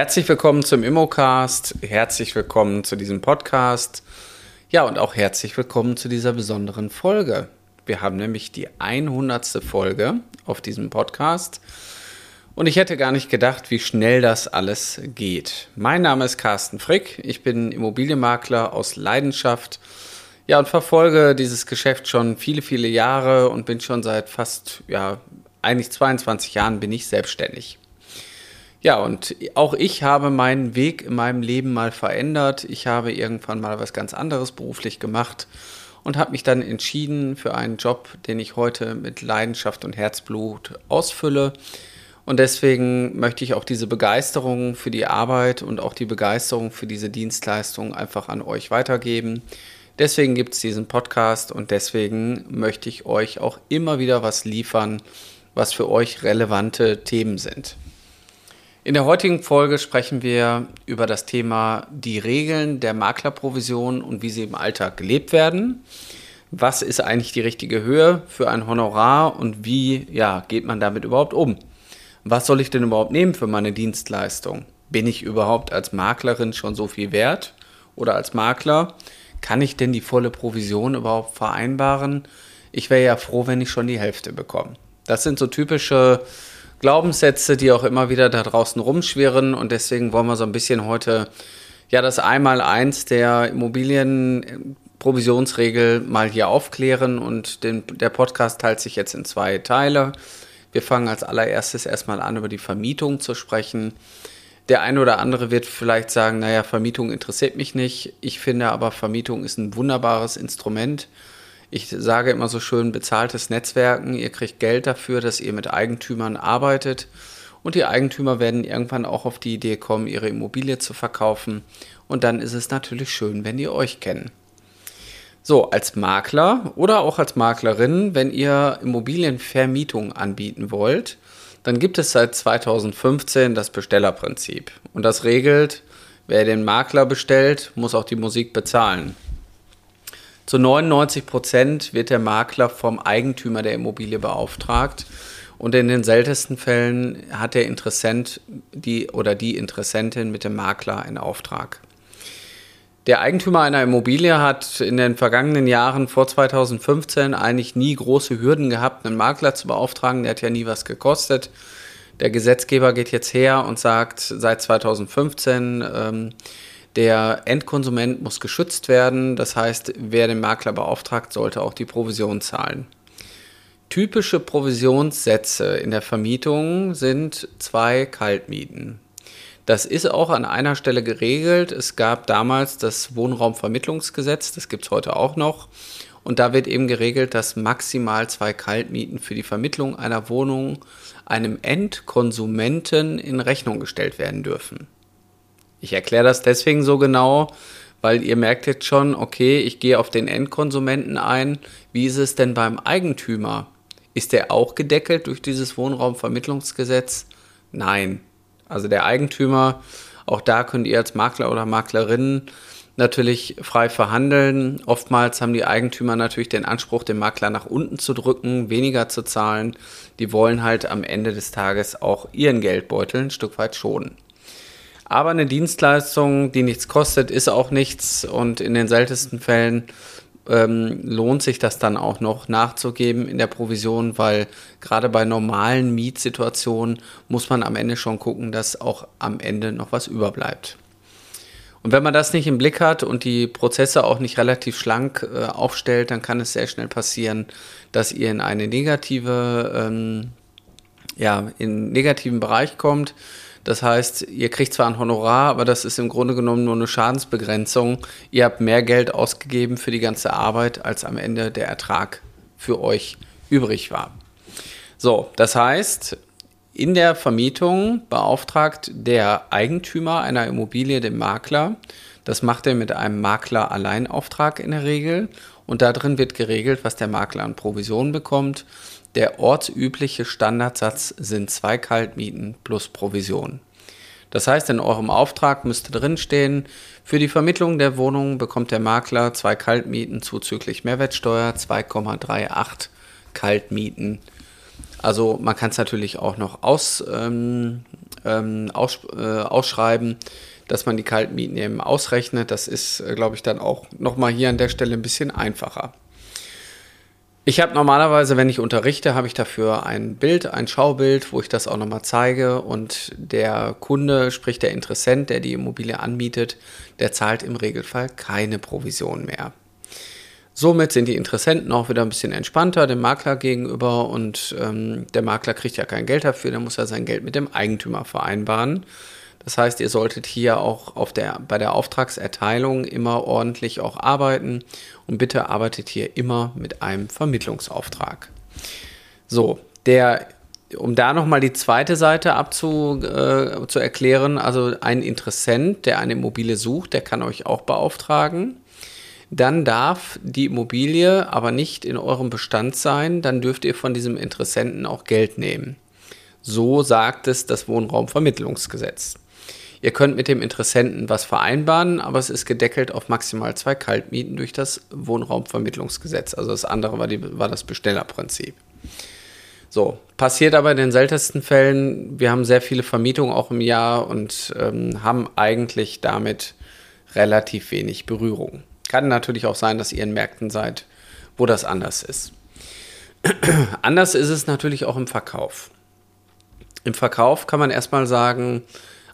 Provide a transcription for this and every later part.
Herzlich willkommen zum Immocast, herzlich willkommen zu diesem Podcast. Ja, und auch herzlich willkommen zu dieser besonderen Folge. Wir haben nämlich die 100. Folge auf diesem Podcast. Und ich hätte gar nicht gedacht, wie schnell das alles geht. Mein Name ist Carsten Frick. Ich bin Immobilienmakler aus Leidenschaft. Ja, und verfolge dieses Geschäft schon viele, viele Jahre und bin schon seit fast, ja, eigentlich 22 Jahren bin ich selbstständig. Ja, und auch ich habe meinen Weg in meinem Leben mal verändert. Ich habe irgendwann mal was ganz anderes beruflich gemacht und habe mich dann entschieden für einen Job, den ich heute mit Leidenschaft und Herzblut ausfülle. Und deswegen möchte ich auch diese Begeisterung für die Arbeit und auch die Begeisterung für diese Dienstleistung einfach an euch weitergeben. Deswegen gibt es diesen Podcast und deswegen möchte ich euch auch immer wieder was liefern, was für euch relevante Themen sind. In der heutigen Folge sprechen wir über das Thema die Regeln der Maklerprovision und wie sie im Alltag gelebt werden. Was ist eigentlich die richtige Höhe für ein Honorar und wie ja, geht man damit überhaupt um? Was soll ich denn überhaupt nehmen für meine Dienstleistung? Bin ich überhaupt als Maklerin schon so viel wert oder als Makler? Kann ich denn die volle Provision überhaupt vereinbaren? Ich wäre ja froh, wenn ich schon die Hälfte bekomme. Das sind so typische Glaubenssätze, die auch immer wieder da draußen rumschwirren. Und deswegen wollen wir so ein bisschen heute ja das Einmaleins der Immobilienprovisionsregel mal hier aufklären. Und den, der Podcast teilt sich jetzt in zwei Teile. Wir fangen als allererstes erstmal an, über die Vermietung zu sprechen. Der eine oder andere wird vielleicht sagen, naja, Vermietung interessiert mich nicht. Ich finde aber, Vermietung ist ein wunderbares Instrument ich sage immer so schön, bezahltes Netzwerken. Ihr kriegt Geld dafür, dass ihr mit Eigentümern arbeitet. Und die Eigentümer werden irgendwann auch auf die Idee kommen, ihre Immobilie zu verkaufen. Und dann ist es natürlich schön, wenn die euch kennen. So, als Makler oder auch als Maklerin, wenn ihr Immobilienvermietung anbieten wollt, dann gibt es seit 2015 das Bestellerprinzip. Und das regelt, wer den Makler bestellt, muss auch die Musik bezahlen. Zu 99 Prozent wird der Makler vom Eigentümer der Immobilie beauftragt. Und in den seltensten Fällen hat der Interessent die oder die Interessentin mit dem Makler einen Auftrag. Der Eigentümer einer Immobilie hat in den vergangenen Jahren vor 2015 eigentlich nie große Hürden gehabt, einen Makler zu beauftragen. Der hat ja nie was gekostet. Der Gesetzgeber geht jetzt her und sagt, seit 2015 ähm, der Endkonsument muss geschützt werden, das heißt, wer den Makler beauftragt, sollte auch die Provision zahlen. Typische Provisionssätze in der Vermietung sind zwei Kaltmieten. Das ist auch an einer Stelle geregelt. Es gab damals das Wohnraumvermittlungsgesetz, das gibt es heute auch noch. Und da wird eben geregelt, dass maximal zwei Kaltmieten für die Vermittlung einer Wohnung einem Endkonsumenten in Rechnung gestellt werden dürfen. Ich erkläre das deswegen so genau, weil ihr merkt jetzt schon, okay, ich gehe auf den Endkonsumenten ein. Wie ist es denn beim Eigentümer? Ist der auch gedeckelt durch dieses Wohnraumvermittlungsgesetz? Nein. Also der Eigentümer, auch da könnt ihr als Makler oder Maklerin natürlich frei verhandeln. Oftmals haben die Eigentümer natürlich den Anspruch, den Makler nach unten zu drücken, weniger zu zahlen. Die wollen halt am Ende des Tages auch ihren Geldbeutel ein Stück weit schonen. Aber eine Dienstleistung, die nichts kostet, ist auch nichts und in den seltensten Fällen ähm, lohnt sich das dann auch noch nachzugeben in der Provision, weil gerade bei normalen Mietsituationen muss man am Ende schon gucken, dass auch am Ende noch was überbleibt. Und wenn man das nicht im Blick hat und die Prozesse auch nicht relativ schlank äh, aufstellt, dann kann es sehr schnell passieren, dass ihr in eine negative, ähm, ja, in negativen Bereich kommt das heißt, ihr kriegt zwar ein Honorar, aber das ist im Grunde genommen nur eine Schadensbegrenzung. Ihr habt mehr Geld ausgegeben für die ganze Arbeit, als am Ende der Ertrag für euch übrig war. So, das heißt, in der Vermietung beauftragt der Eigentümer einer Immobilie den Makler. Das macht er mit einem Makler-Alleinauftrag in der Regel. Und darin wird geregelt, was der Makler an Provisionen bekommt. Der ortsübliche Standardsatz sind zwei Kaltmieten plus Provision. Das heißt, in eurem Auftrag müsste drinstehen, für die Vermittlung der Wohnung bekommt der Makler zwei Kaltmieten zuzüglich Mehrwertsteuer, 2,38 Kaltmieten. Also man kann es natürlich auch noch ausweiten, ähm, aus, äh, ausschreiben, dass man die Kaltmieten eben ausrechnet. Das ist, äh, glaube ich, dann auch nochmal hier an der Stelle ein bisschen einfacher. Ich habe normalerweise, wenn ich unterrichte, habe ich dafür ein Bild, ein Schaubild, wo ich das auch nochmal zeige und der Kunde, sprich der Interessent, der die Immobilie anmietet, der zahlt im Regelfall keine Provision mehr. Somit sind die Interessenten auch wieder ein bisschen entspannter dem Makler gegenüber und ähm, der Makler kriegt ja kein Geld dafür, der muss ja sein Geld mit dem Eigentümer vereinbaren. Das heißt, ihr solltet hier auch auf der, bei der Auftragserteilung immer ordentlich auch arbeiten und bitte arbeitet hier immer mit einem Vermittlungsauftrag. So, der, um da nochmal die zweite Seite abzu, äh, zu erklären, also ein Interessent, der eine Immobilie sucht, der kann euch auch beauftragen. Dann darf die Immobilie aber nicht in eurem Bestand sein, dann dürft ihr von diesem Interessenten auch Geld nehmen. So sagt es das Wohnraumvermittlungsgesetz. Ihr könnt mit dem Interessenten was vereinbaren, aber es ist gedeckelt auf maximal zwei Kaltmieten durch das Wohnraumvermittlungsgesetz. Also das andere war, die, war das Bestellerprinzip. So, passiert aber in den seltensten Fällen. Wir haben sehr viele Vermietungen auch im Jahr und ähm, haben eigentlich damit relativ wenig Berührung. Kann natürlich auch sein, dass ihr in Märkten seid, wo das anders ist. anders ist es natürlich auch im Verkauf. Im Verkauf kann man erstmal sagen,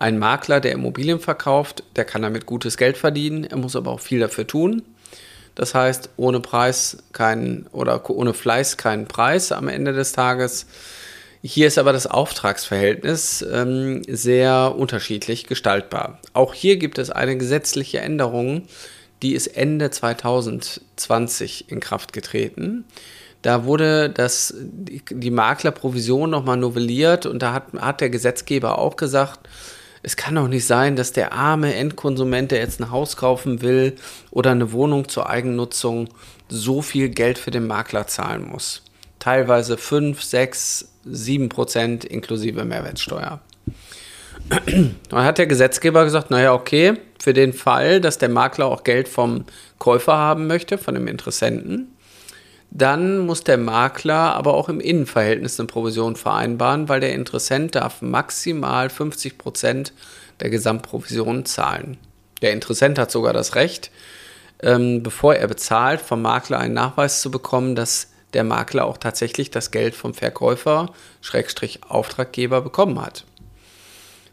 ein Makler, der Immobilien verkauft, der kann damit gutes Geld verdienen, er muss aber auch viel dafür tun. Das heißt, ohne Preis kein oder ohne Fleiß keinen Preis am Ende des Tages. Hier ist aber das Auftragsverhältnis ähm, sehr unterschiedlich gestaltbar. Auch hier gibt es eine gesetzliche Änderung, die ist Ende 2020 in Kraft getreten. Da wurde das, die Maklerprovision nochmal novelliert und da hat, hat der Gesetzgeber auch gesagt, es kann doch nicht sein, dass der arme Endkonsument, der jetzt ein Haus kaufen will oder eine Wohnung zur Eigennutzung, so viel Geld für den Makler zahlen muss. Teilweise 5, 6, 7 Prozent inklusive Mehrwertsteuer. Dann hat der Gesetzgeber gesagt, naja, okay, für den Fall, dass der Makler auch Geld vom Käufer haben möchte, von dem Interessenten, dann muss der Makler aber auch im Innenverhältnis eine Provision vereinbaren, weil der Interessent darf maximal 50 Prozent der Gesamtprovision zahlen. Der Interessent hat sogar das Recht, ähm, bevor er bezahlt, vom Makler einen Nachweis zu bekommen, dass der Makler auch tatsächlich das Geld vom Verkäufer, Schrägstrich Auftraggeber, bekommen hat.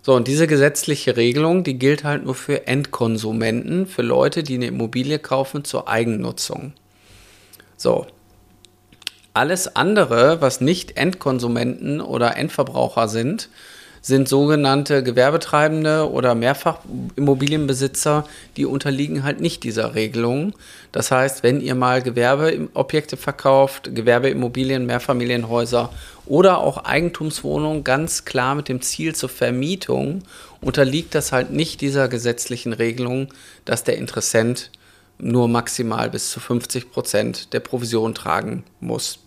So, und diese gesetzliche Regelung, die gilt halt nur für Endkonsumenten, für Leute, die eine Immobilie kaufen zur Eigennutzung. So, alles andere, was nicht Endkonsumenten oder Endverbraucher sind, sind sogenannte Gewerbetreibende oder Mehrfachimmobilienbesitzer, die unterliegen halt nicht dieser Regelung. Das heißt, wenn ihr mal Gewerbeobjekte verkauft, Gewerbeimmobilien, Mehrfamilienhäuser oder auch Eigentumswohnungen ganz klar mit dem Ziel zur Vermietung, unterliegt das halt nicht dieser gesetzlichen Regelung, dass der Interessent nur maximal bis zu 50 Prozent der Provision tragen muss.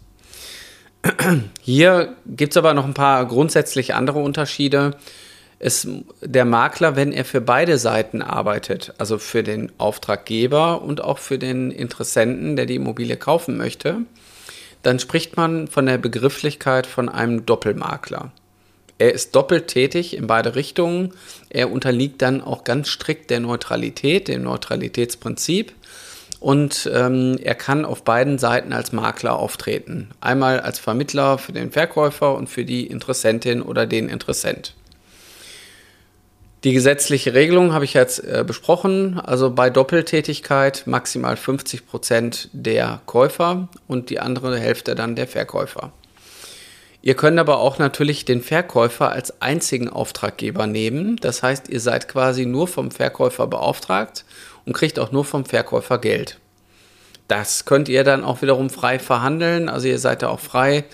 Hier gibt es aber noch ein paar grundsätzlich andere Unterschiede. Es, der Makler, wenn er für beide Seiten arbeitet, also für den Auftraggeber und auch für den Interessenten, der die Immobilie kaufen möchte, dann spricht man von der Begrifflichkeit von einem Doppelmakler. Er ist doppelt tätig in beide Richtungen. Er unterliegt dann auch ganz strikt der Neutralität, dem Neutralitätsprinzip und ähm, er kann auf beiden Seiten als Makler auftreten. Einmal als Vermittler für den Verkäufer und für die Interessentin oder den Interessent. Die gesetzliche Regelung habe ich jetzt äh, besprochen. Also bei Doppeltätigkeit maximal 50 Prozent der Käufer und die andere Hälfte dann der Verkäufer. Ihr könnt aber auch natürlich den Verkäufer als einzigen Auftraggeber nehmen. Das heißt, ihr seid quasi nur vom Verkäufer beauftragt und kriegt auch nur vom Verkäufer Geld. Das könnt ihr dann auch wiederum frei verhandeln, also ihr seid da auch frei.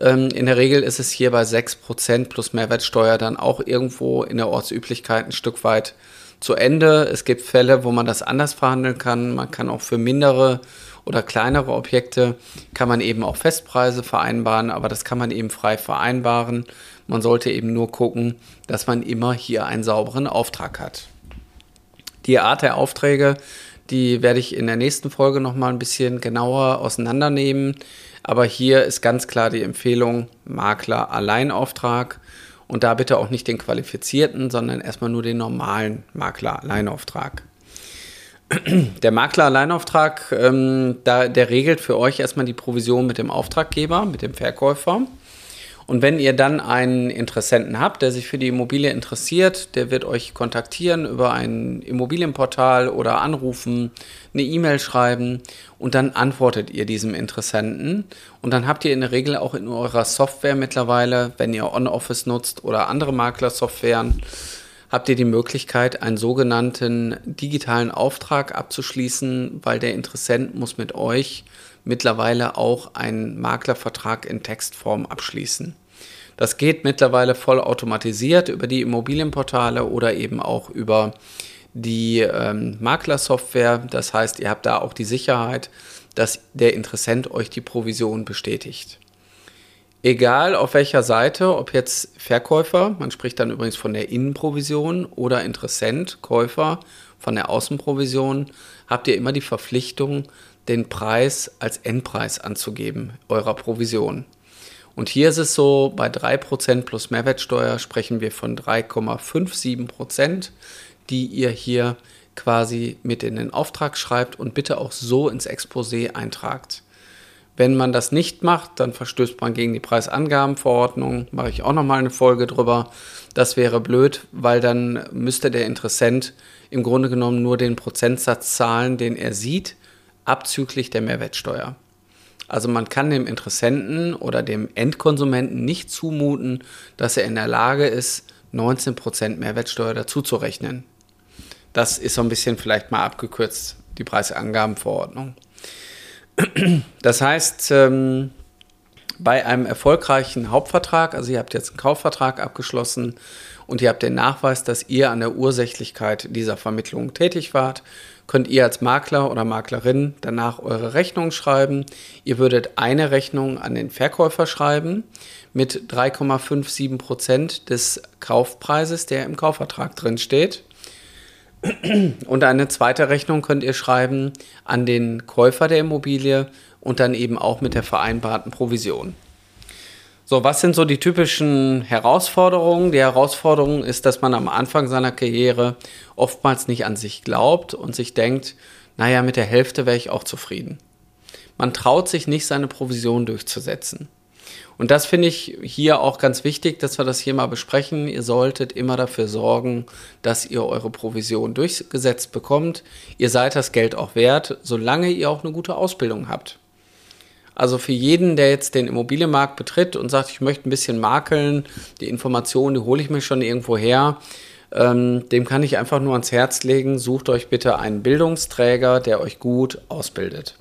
Ähm, in der Regel ist es hier bei 6% plus Mehrwertsteuer dann auch irgendwo in der Ortsüblichkeit ein Stück weit zu Ende. Es gibt Fälle, wo man das anders verhandeln kann. Man kann auch für mindere oder kleinere Objekte kann man eben auch Festpreise vereinbaren, aber das kann man eben frei vereinbaren. Man sollte eben nur gucken, dass man immer hier einen sauberen Auftrag hat. Die Art der Aufträge, die werde ich in der nächsten Folge nochmal ein bisschen genauer auseinandernehmen. Aber hier ist ganz klar die Empfehlung Makler Alleinauftrag Und da bitte auch nicht den qualifizierten, sondern erstmal nur den normalen Makler-Alleinauftrag. Der Makler-Alleinauftrag, ähm, da, der regelt für euch erstmal die Provision mit dem Auftraggeber, mit dem Verkäufer. Und wenn ihr dann einen Interessenten habt, der sich für die Immobilie interessiert, der wird euch kontaktieren über ein Immobilienportal oder anrufen, eine E-Mail schreiben und dann antwortet ihr diesem Interessenten. Und dann habt ihr in der Regel auch in eurer Software mittlerweile, wenn ihr On-Office nutzt oder andere Maklersoftwaren, habt ihr die Möglichkeit, einen sogenannten digitalen Auftrag abzuschließen, weil der Interessent muss mit euch mittlerweile auch einen Maklervertrag in Textform abschließen. Das geht mittlerweile voll automatisiert über die Immobilienportale oder eben auch über die ähm, Maklersoftware. Das heißt, ihr habt da auch die Sicherheit, dass der Interessent euch die Provision bestätigt. Egal auf welcher Seite, ob jetzt Verkäufer, man spricht dann übrigens von der Innenprovision, oder Interessent, Käufer von der Außenprovision, habt ihr immer die Verpflichtung, den Preis als Endpreis anzugeben, eurer Provision. Und hier ist es so, bei 3% plus Mehrwertsteuer sprechen wir von 3,57%, die ihr hier quasi mit in den Auftrag schreibt und bitte auch so ins Exposé eintragt. Wenn man das nicht macht, dann verstößt man gegen die Preisangabenverordnung. Mache ich auch nochmal eine Folge drüber. Das wäre blöd, weil dann müsste der Interessent im Grunde genommen nur den Prozentsatz zahlen, den er sieht, abzüglich der Mehrwertsteuer. Also man kann dem Interessenten oder dem Endkonsumenten nicht zumuten, dass er in der Lage ist, 19% Mehrwertsteuer dazuzurechnen. Das ist so ein bisschen vielleicht mal abgekürzt, die Preisangabenverordnung. Das heißt, ähm, bei einem erfolgreichen Hauptvertrag, also ihr habt jetzt einen Kaufvertrag abgeschlossen und ihr habt den Nachweis, dass ihr an der Ursächlichkeit dieser Vermittlung tätig wart, könnt ihr als Makler oder Maklerin danach eure Rechnung schreiben. Ihr würdet eine Rechnung an den Verkäufer schreiben mit 3,57 Prozent des Kaufpreises, der im Kaufvertrag drin steht. Und eine zweite Rechnung könnt ihr schreiben an den Käufer der Immobilie und dann eben auch mit der vereinbarten Provision. So, was sind so die typischen Herausforderungen? Die Herausforderung ist, dass man am Anfang seiner Karriere oftmals nicht an sich glaubt und sich denkt, naja, mit der Hälfte wäre ich auch zufrieden. Man traut sich nicht, seine Provision durchzusetzen. Und das finde ich hier auch ganz wichtig, dass wir das hier mal besprechen. Ihr solltet immer dafür sorgen, dass ihr eure Provision durchgesetzt bekommt. Ihr seid das Geld auch wert, solange ihr auch eine gute Ausbildung habt. Also für jeden, der jetzt den Immobilienmarkt betritt und sagt, ich möchte ein bisschen makeln, die Informationen, die hole ich mir schon irgendwo her, ähm, dem kann ich einfach nur ans Herz legen, sucht euch bitte einen Bildungsträger, der euch gut ausbildet.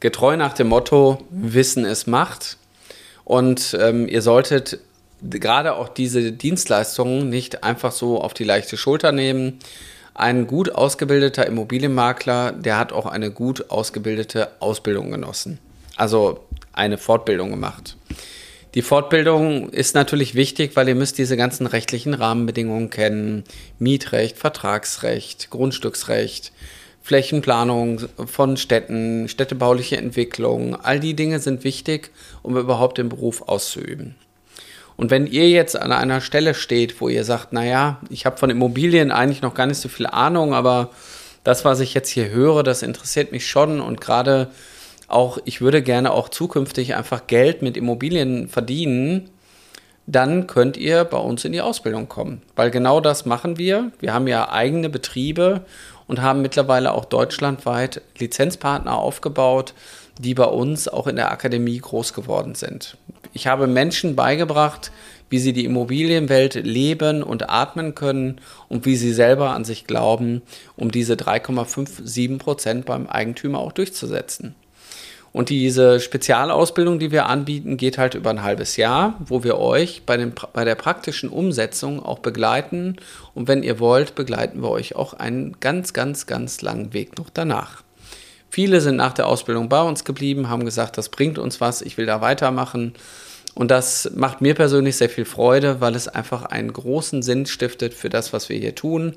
Getreu nach dem Motto, Wissen ist Macht. Und ähm, ihr solltet gerade auch diese Dienstleistungen nicht einfach so auf die leichte Schulter nehmen. Ein gut ausgebildeter Immobilienmakler, der hat auch eine gut ausgebildete Ausbildung genossen. Also eine Fortbildung gemacht. Die Fortbildung ist natürlich wichtig, weil ihr müsst diese ganzen rechtlichen Rahmenbedingungen kennen. Mietrecht, Vertragsrecht, Grundstücksrecht, Flächenplanung von Städten, städtebauliche Entwicklung. All die Dinge sind wichtig, um überhaupt den Beruf auszuüben. Und wenn ihr jetzt an einer Stelle steht, wo ihr sagt, naja, ich habe von Immobilien eigentlich noch gar nicht so viel Ahnung, aber das, was ich jetzt hier höre, das interessiert mich schon und gerade auch, ich würde gerne auch zukünftig einfach Geld mit Immobilien verdienen, dann könnt ihr bei uns in die Ausbildung kommen. Weil genau das machen wir. Wir haben ja eigene Betriebe und haben mittlerweile auch deutschlandweit Lizenzpartner aufgebaut, die bei uns auch in der Akademie groß geworden sind. Ich habe Menschen beigebracht, wie sie die Immobilienwelt leben und atmen können und wie sie selber an sich glauben, um diese 3,57 Prozent beim Eigentümer auch durchzusetzen. Und diese Spezialausbildung, die wir anbieten, geht halt über ein halbes Jahr, wo wir euch bei, den, bei der praktischen Umsetzung auch begleiten. Und wenn ihr wollt, begleiten wir euch auch einen ganz, ganz, ganz langen Weg noch danach. Viele sind nach der Ausbildung bei uns geblieben, haben gesagt, das bringt uns was, ich will da weitermachen. Und das macht mir persönlich sehr viel Freude, weil es einfach einen großen Sinn stiftet für das, was wir hier tun.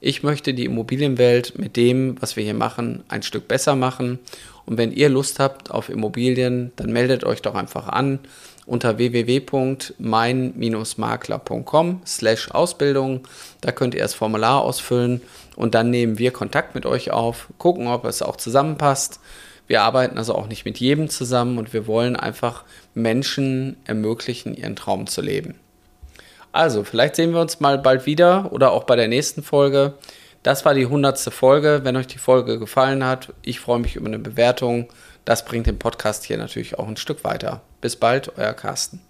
Ich möchte die Immobilienwelt mit dem, was wir hier machen, ein Stück besser machen. Und wenn ihr Lust habt auf Immobilien, dann meldet euch doch einfach an unter www.mein-makler.com slash Ausbildung. Da könnt ihr das Formular ausfüllen und dann nehmen wir Kontakt mit euch auf, gucken, ob es auch zusammenpasst. Wir arbeiten also auch nicht mit jedem zusammen und wir wollen einfach Menschen ermöglichen, ihren Traum zu leben. Also, vielleicht sehen wir uns mal bald wieder oder auch bei der nächsten Folge. Das war die hundertste Folge. Wenn euch die Folge gefallen hat, ich freue mich über eine Bewertung. Das bringt den Podcast hier natürlich auch ein Stück weiter. Bis bald, euer Carsten.